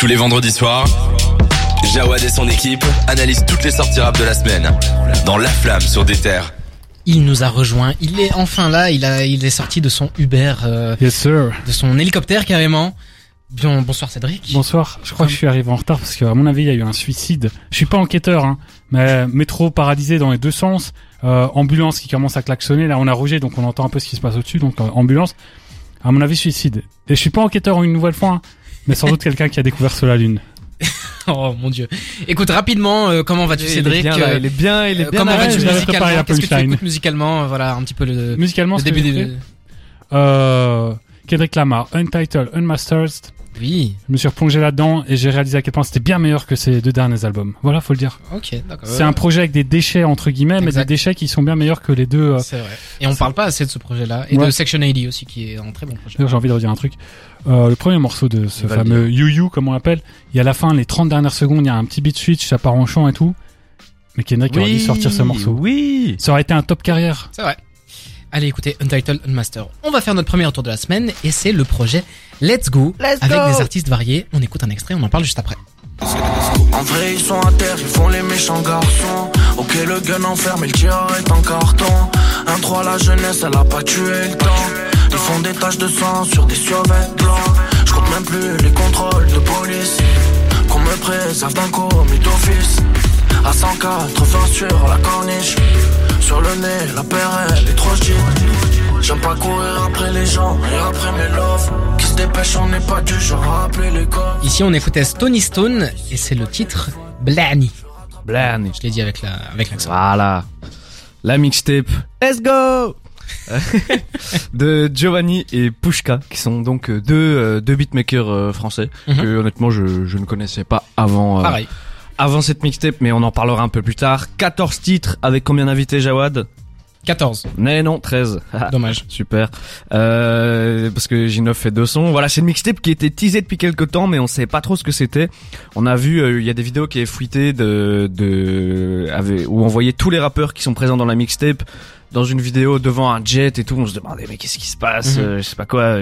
Tous les vendredis soirs, Jawad et son équipe analysent toutes les sorties rap de la semaine dans La Flamme sur des terres. Il nous a rejoint. Il est enfin là. Il a, il est sorti de son Uber, euh, Yes sir. de son hélicoptère carrément. Bien, bonsoir Cédric. Bonsoir. Je crois que je suis arrivé en retard parce qu'à mon avis, il y a eu un suicide. Je suis pas enquêteur, hein, mais métro paralysé dans les deux sens. Euh, ambulance qui commence à klaxonner. Là, on a Roger, donc on entend un peu ce qui se passe au-dessus. Donc euh, ambulance. À mon avis, suicide. Et je suis pas enquêteur une nouvelle fois, hein, mais sans doute quelqu'un qui a découvert sur la lune. Oh mon dieu. Écoute rapidement, euh, comment vas-tu Cédric il est bien, là, Euh, il est bien, il est euh, bien. Comment vas-tu musicalement Qu'est-ce que tu écoutes musicalement euh, Voilà un petit peu le, Musicalement, début des. euh, Kendrick Lamar, Untitled, Unmastered. Oui. Je me suis replongé là-dedans et j'ai réalisé à quel point c'était bien meilleur que ces deux derniers albums. Voilà, faut le dire. Ok, d'accord. C'est un projet avec des déchets entre guillemets, mais des déchets qui sont bien meilleurs que les deux. euh, C'est vrai. Et on parle pas assez de ce projet-là et Ouais. de Section 80 aussi qui est un très bon projet. D'ailleurs, j'ai envie de redire un truc. Euh, le premier morceau de ce Il fameux You You, comme on l'appelle, il y a à la fin, les 30 dernières secondes, il y a un petit beat switch, ça part en chant et tout. Mais Kendrick aurait dû sortir ce morceau. Oui. Ça aurait été un top carrière. C'est vrai. Allez, écoutez, Untitled Unmaster. On va faire notre premier tour de la semaine et c'est le projet Let's Go Let's avec go des artistes variés. On écoute un extrait, on en parle juste après. En vrai, ils sont à terre, ils font les méchants garçons. Ok, le gun enferme, le tir est en carton. Un 3, la jeunesse, elle a pas tué le temps. Ils font des taches de sang sur des survêtements blancs. Je compte même plus les contrôles de police. Qu'on me préserve d'un commis d'office. À 180 sur la corniche. Sur le nez, la paire, elle est trop. J'aime pas courir après les gens et après mes loves. Se dépêchent, on n'est pas du genre à appeler les. Ici, on écoutait Stony Stone et c'est le titre Blani. Blarney. Je l'ai dit avec la avec l'accent. Voilà. La mixtape. Let's go de Giovanni et Pushka qui sont donc euh, deux euh, deux beatmakers euh, français Mhm. que honnêtement je, je ne connaissais pas avant euh, Pareil. avant cette mixtape mais on en parlera un peu plus tard 14 titres avec combien d'invités Jawad? 14. Mais non 13 Dommage. Super. Euh, parce que J9 fait deux sons. Voilà, c'est une mixtape qui était teasée depuis quelques temps, mais on savait pas trop ce que c'était. On a vu, euh, il y a des vidéos qui est fuité de, de, avec- où on voyait tous les rappeurs qui sont présents dans la mixtape dans une vidéo devant un jet et tout. On se demandait mais qu'est-ce qui se passe? Mhm. Euh, Je sais pas quoi.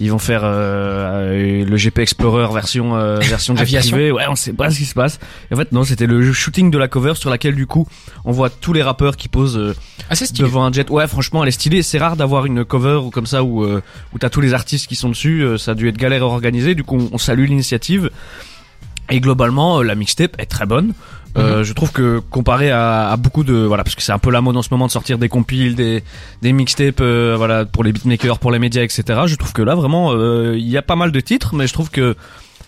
Ils vont faire euh, le GP Explorer version euh, version jet privé. Ouais, on sait pas ce qui se passe. Et en fait, non, c'était le shooting de la cover sur laquelle du coup on voit tous les rappeurs qui posent Assez stylé. devant un jet. Ouais, franchement, elle est stylée. C'est rare d'avoir une cover ou comme ça où euh, où t'as tous les artistes qui sont dessus. Euh, Ça a dû être galère à organiser. Du coup, on, on salue l'initiative. Et globalement, euh, la mixtape est très bonne. Euh, Je trouve que comparé à, à beaucoup de voilà parce que c'est un peu la mode en ce moment de sortir des compiles, des des mixtapes, euh, voilà pour les beatmakers, pour les médias, etc. Je trouve que là vraiment euh, il y a pas mal de titres, mais je trouve que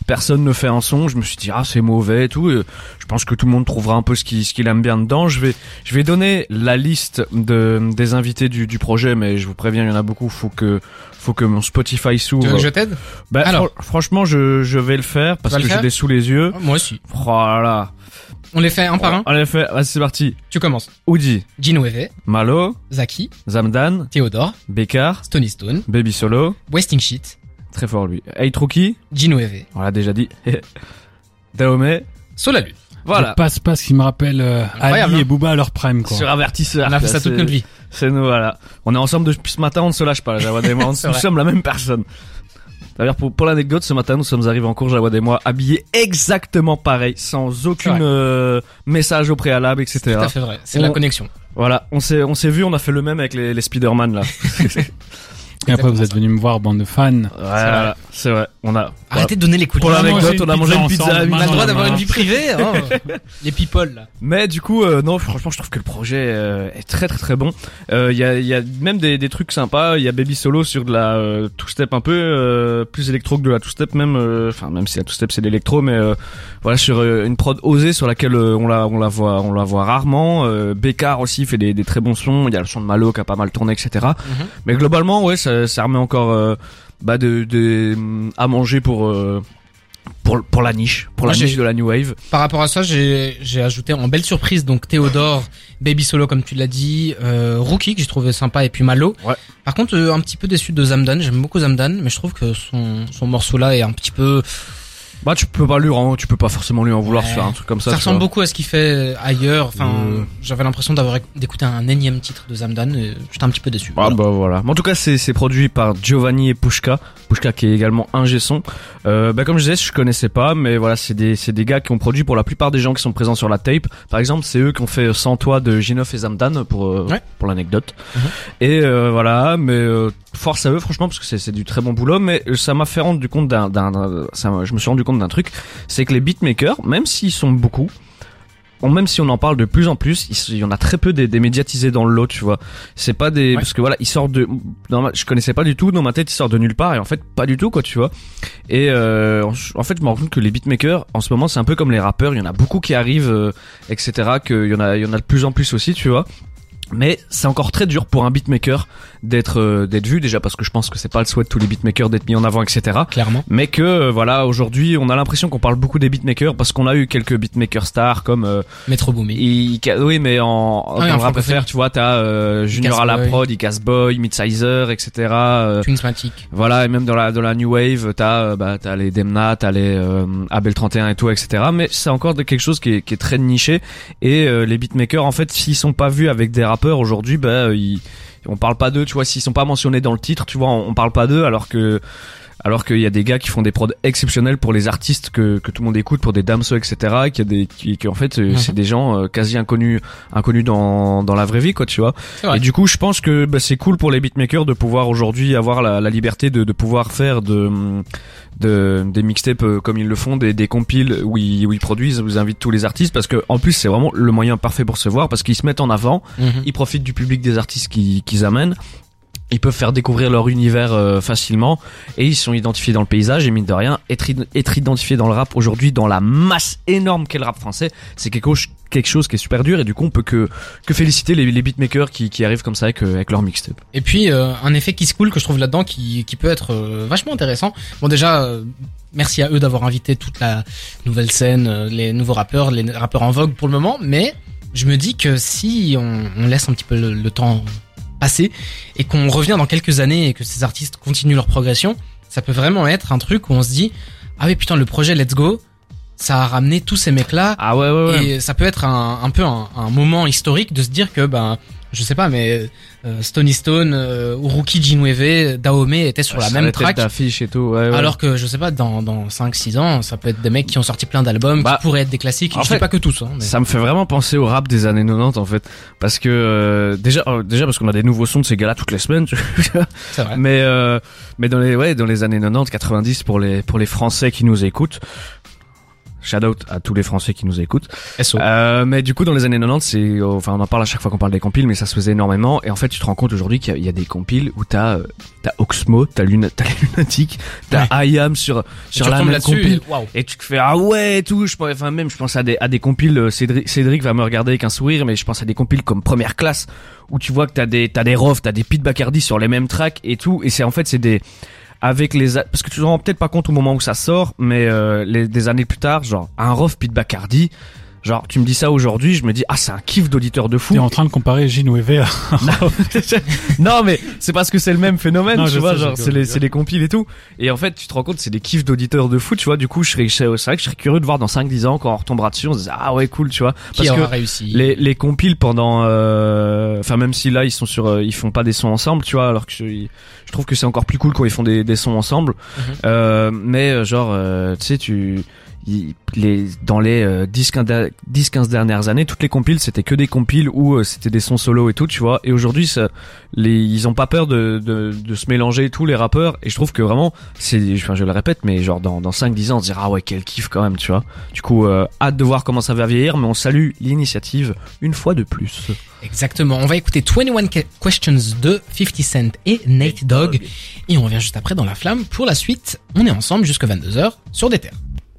personne ne fait un son. Je me suis dit ah c'est mauvais et tout. Et je pense que tout le monde trouvera un peu ce qu'il ce qu'il aime bien dedans. Je vais je vais donner la liste de des invités du du projet, mais je vous préviens il y en a beaucoup. Faut que faut que mon Spotify Tu veux s'ouvre. que je t'aide? Bah, Alors. fran- franchement je je vais le faire parce vas que j'ai des sous les yeux. Moi aussi. Voilà. On les fait un par un? Allez, fait, vas-y, c'est parti. Tu commences. Oudi, Gino Eve, Malo, Zaki, Zamdan, Théodore, Bekar, Stony Stone, Baby Solo, Wasting Shit, très fort lui. Gino Eve, on l'a déjà dit. Daomé, Solalu. voilà. Le passe-passe qui me rappelle euh, Ali hein. et Booba à leur prime, quoi. Sur avertisseur. On a fait ça toute c'est- notre vie. C'est nous, voilà. On est ensemble depuis ce matin, on ne se lâche pas, là, Jawad et moi. On- C'est nous vrai. sommes la même personne. D'ailleurs, pour, pour l'anecdote, ce matin, nous sommes arrivés en cours, Jawad et moi, habillés exactement pareil, sans C'est aucune euh, message au préalable, etc. Tout à fait vrai. C'est la connexion. Voilà, on s'est, on s'est vu, on a fait le même avec les, les Spider-Man, là. Et après, vous êtes venus me voir, bande de fans. Voilà, c'est vrai. On a, Arrêtez de donner les coups de Pour l'anecdote, on a mangé une pizza On a le droit d'avoir une vie privée, hein. Les people, là. Mais du coup, euh, non, franchement, je trouve que le projet euh, est très très très bon. Euh, Il y, a, il y a même des, des trucs sympas. Il y a Baby Solo sur de la euh, two-step un peu euh, plus électro que de la two-step même. euh, Enfin, même si la two-step c'est de l'électro, mais euh, voilà sur euh, une prod osée sur laquelle euh, on la on la voit on la voit rarement. Euh, Bécard aussi fait des, des très bons sons. Il y a le son de Malo qui a pas mal tourné, etc. Mais globalement, ouais, ça, ça remet encore euh, bah de, de à manger pour euh, pour pour la niche, pour Moi, la niche de la new wave. Par rapport à ça, j'ai j'ai ajouté en belle surprise donc Théodore, Baby Solo comme tu l'as dit, euh, Rookie que j'ai trouvé sympa et puis Malo. Ouais. Par contre, euh, un petit peu déçu de Zamdan. J'aime beaucoup Zamdan, mais je trouve que son son morceau là est un petit peu Bah tu peux pas lui en, tu peux pas forcément lui en vouloir Ouais. sur un truc comme ça. Ça ressemble vois. beaucoup à ce qu'il fait ailleurs. Enfin, Euh. j'avais l'impression d'avoir d'écouter un énième titre de Zamdan. et J'étais un petit peu déçu. Ah Voilà. bah voilà. Mais En tout cas, c'est produit par Giovanni et Pushka. Pushka qui est également ingé son. Euh, bah comme je disais, je connaissais pas, mais voilà, c'est des c'est des gars qui ont produit pour la plupart des gens qui sont présents sur la tape. Par exemple, c'est eux qui ont fait Sans toi de Ginov et Zamdan pour euh, Ouais. pour l'anecdote. Mhm. Et euh, voilà, mais euh, force à eux franchement parce que c'est du très bon boulot. Mais euh, ça m'a fait rendre du compte d'un je me suis rendu compte d'un truc, c'est que les beatmakers, même s'ils sont beaucoup même si on en parle de plus en plus, il y en a très peu des, des médiatisés dans le lot, tu vois. C'est pas des Ouais. parce que voilà, ils sortent de dans ma- je connaissais pas du tout dans ma tête, ils sortent de nulle part et en fait pas du tout quoi, tu vois. Et euh, en- en fait, je me rends compte que les beatmakers en ce moment, c'est un peu comme les rappeurs, il y en a beaucoup qui arrivent euh, etc. qu'il y en a il y en a de plus en plus aussi, tu vois. Mais c'est encore très dur pour un beatmaker d'être euh, d'être vu déjà parce que je pense que c'est pas le souhait de tous les beatmakers d'être mis en avant etc Clairement. mais que euh, voilà aujourd'hui on a l'impression qu'on parle beaucoup des beatmakers parce qu'on a eu quelques beatmakers stars comme euh, Metro Boomin. oui, mais en, Ah oui, en rap tu vois, t'as euh, Junior à la Boy. prod, Icas Boy, Midsizer, etc. euh, voilà, et même dans la dans la new wave, t'as euh, bah t'as les Demna, t'as les euh, Abel 31 et tout, etc. Mais c'est encore de quelque chose qui est, qui est très niché. Et euh, les beatmakers, en fait, s'ils sont pas vus avec des rappeurs aujourd'hui, bah ils, on parle pas d'eux. Tu vois, s'ils sont pas mentionnés dans le titre, tu vois, on, on parle pas d'eux, alors que alors qu'il y a des gars qui font des prods exceptionnels pour les artistes que, que tout le monde écoute, pour des damso, etc. Et qui a des qui, qui, en fait euh, Mhm. c'est des gens euh, quasi inconnus inconnus dans dans la vraie vie, quoi, tu vois. Et du coup, je pense que bah, c'est cool pour les beatmakers de pouvoir aujourd'hui avoir la, la liberté de, de pouvoir faire de, de des mixtapes euh, comme ils le font, des, des compiles où ils, où ils produisent, où ils invitent tous les artistes parce que en plus c'est vraiment le moyen parfait pour se voir parce qu'ils se mettent en avant, Mhm. ils profitent du public des artistes qui- qu'ils amènent. Ils peuvent faire découvrir leur univers euh, facilement et ils sont identifiés dans le paysage et mine de rien être, être identifié dans le rap aujourd'hui dans la masse énorme qu'est le rap français c'est quelque chose qui est super dur et du coup on peut que que féliciter les, les beatmakers qui, qui arrivent comme ça avec, euh, avec leur mixtape. Et puis euh, un effet qui se coule que je trouve là-dedans qui, qui peut être vachement intéressant. Bon déjà merci à eux d'avoir invité toute la nouvelle scène, les nouveaux rappeurs, les rappeurs en vogue pour le moment, mais je me dis que si on, laisse un petit peu le temps passer et qu'on revient dans quelques années et que ces artistes continuent leur progression, ça peut vraiment être un truc où on se dit ah oui putain le projet Let's Go ça a ramené tous ces mecs là Ah ouais ouais ouais. et ça peut être un, un peu un, un moment historique de se dire que ben je sais pas mais euh, Stony Stone, euh, Uruki Jinweve, Daome étaient sur la Ça, même track. d'affiche et tout. Ouais, ouais. Alors que je sais pas dans dans 5 6 ans, ça peut être des mecs qui ont sorti plein d'albums Bah, qui pourraient être des classiques, en je fait, sais pas que tous hein, mais Ça me fait vraiment penser au rap des années 90 en fait parce que euh, déjà euh, déjà parce qu'on a des nouveaux sons de ces gars-là toutes les semaines vrai. mais euh, mais dans les ouais dans les années 90 90 pour les pour les français qui nous écoutent shout out à tous les français qui nous écoutent SO. Euh, mais du coup, dans les années 90, c'est, euh, enfin, on en parle à chaque fois qu'on parle des compiles, mais ça se faisait énormément. Et en fait, tu te rends compte aujourd'hui qu'il y, a- il y a des compiles où t'as, euh, t'as Oxmo, t'as Luna, t'as Lunatic, t'as IAM sur, Et sur tu la même compile. et- tu te fais, ah ouais, et tout. Je pense, enfin, même, je pense à des, à des compiles, euh, Cédric, Cédric va me regarder avec un sourire, mais je pense à des compiles comme première classe, où tu vois que t'as des, t'as des Rof, t'as des Pete Bacardi sur les mêmes tracks et tout. Et c'est, en fait, c'est des, avec les parce que tu te rends peut-être pas compte au moment où ça sort mais euh, des années plus tard genre un Rof Pete Bacardi genre tu me dis ça aujourd'hui je me dis ah c'est un kiff d'auditeur de fou. T'es en train de comparer Gino et Vert. non mais c'est parce que c'est le même phénomène Non, tu vois sais, genre c'est les les compiles et tout. Et en fait tu te rends compte c'est des kiffs d'auditeurs de foot tu vois. Du coup je serais c'est vrai que je serais curieux de voir dans 5 10 ans quand on retombera dessus on se dit ah ouais cool tu vois. Qui parce que aura réussi les les compiles pendant euh, enfin même si là ils sont sur euh, ils font pas des sons ensemble tu vois alors que je, je trouve que c'est encore plus cool quand ils font des, des sons ensemble. Mhm. euh, mais euh, genre euh, tu sais tu les dans les euh, 10 15 der- 10 15 dernières années toutes les compiles c'était que des compiles où euh, c'était des sons solo et tout tu vois et aujourd'hui ça les ils ont pas peur de, de de se mélanger tous les rappeurs et je trouve que vraiment c'est enfin je le répète mais genre dans dans 5 10 ans on se dira ah ouais quel kiff quand même tu vois du coup euh, hâte de voir comment ça va vieillir mais on salue l'initiative une fois de plus Exactement. On va écouter 21 Que- Questions de 50 Cent et Nate Dogg et on revient juste après dans la flamme pour la suite. On est ensemble jusqu'à 22h sur des terres.